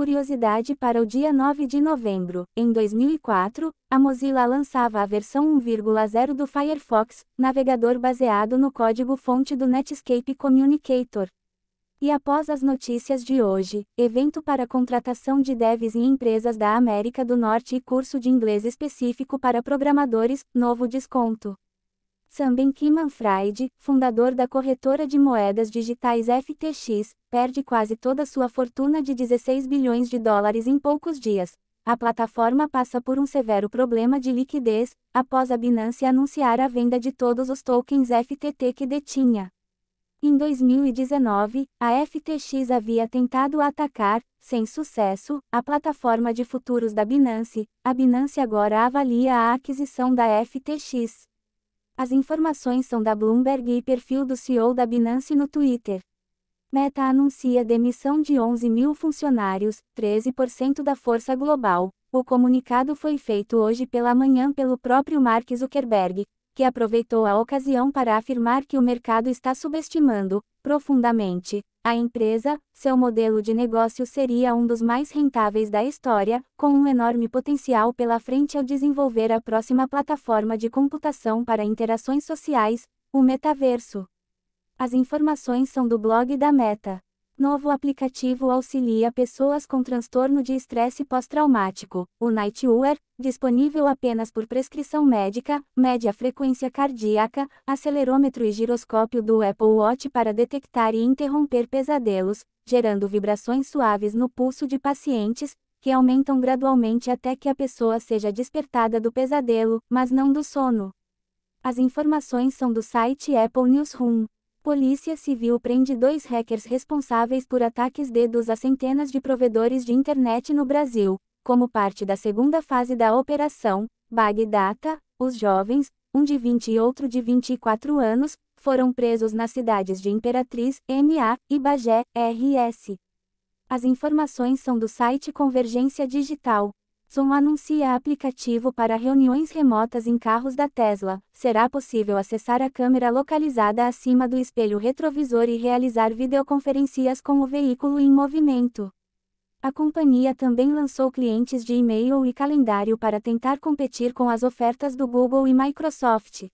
curiosidade para o dia 9 de novembro. Em 2004, a Mozilla lançava a versão 1.0 do Firefox, navegador baseado no código-fonte do Netscape Communicator. E após as notícias de hoje, evento para contratação de devs em empresas da América do Norte e curso de inglês específico para programadores, novo desconto. Sam Bankman-Fried, fundador da corretora de moedas digitais FTX, perde quase toda sua fortuna de 16 bilhões de dólares em poucos dias. A plataforma passa por um severo problema de liquidez, após a Binance anunciar a venda de todos os tokens FTT que detinha. Em 2019, a FTX havia tentado atacar, sem sucesso, a plataforma de futuros da Binance. A Binance agora avalia a aquisição da FTX. As informações são da Bloomberg e perfil do CEO da Binance no Twitter. Meta anuncia demissão de 11 mil funcionários, 13% da força global. O comunicado foi feito hoje pela manhã pelo próprio Mark Zuckerberg, que aproveitou a ocasião para afirmar que o mercado está subestimando, profundamente, a empresa, seu modelo de negócio seria um dos mais rentáveis da história, com um enorme potencial pela frente ao desenvolver a próxima plataforma de computação para interações sociais, o metaverso. As informações são do blog da Meta. Novo aplicativo auxilia pessoas com transtorno de estresse pós-traumático, o Nightwear, disponível apenas por prescrição médica, mede a frequência cardíaca, acelerômetro e giroscópio do Apple Watch para detectar e interromper pesadelos, gerando vibrações suaves no pulso de pacientes, que aumentam gradualmente até que a pessoa seja despertada do pesadelo, mas não do sono. As informações são do site Apple Newsroom. Polícia Civil prende dois hackers responsáveis por ataques dedos a centenas de provedores de internet no Brasil. Como parte da segunda fase da operação, Bagdata, os jovens, um de 20 e outro de 24 anos, foram presos nas cidades de Imperatriz, MA, e Bagé, RS. As informações são do site Convergência Digital. Zoom anuncia aplicativo para reuniões remotas em carros da Tesla. Será possível acessar a câmera localizada acima do espelho retrovisor e realizar videoconferências com o veículo em movimento. A companhia também lançou clientes de e-mail e calendário para tentar competir com as ofertas do Google e Microsoft.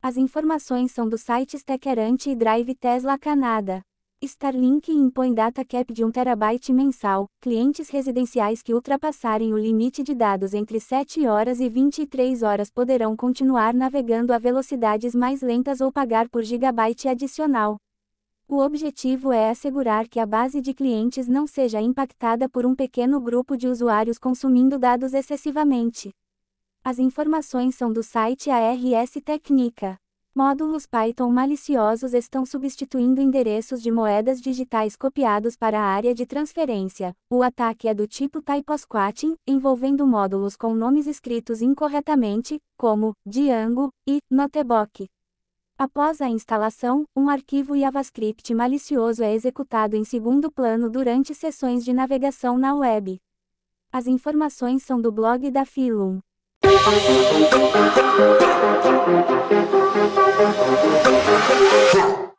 As informações são dos sites Techerant e Drive Tesla Canada. Starlink impõe data cap de 1 terabyte mensal. Clientes residenciais que ultrapassarem o limite de dados entre 7 horas e 23 horas poderão continuar navegando a velocidades mais lentas ou pagar por gigabyte adicional. O objetivo é assegurar que a base de clientes não seja impactada por um pequeno grupo de usuários consumindo dados excessivamente. As informações são do site ARS Técnica. Módulos Python maliciosos estão substituindo endereços de moedas digitais copiados para a área de transferência. O ataque é do tipo typosquatting, envolvendo módulos com nomes escritos incorretamente, como Django e Notebook. Após a instalação, um arquivo JavaScript malicioso é executado em segundo plano durante sessões de navegação na web. As informações são do blog da Philum. Yeah.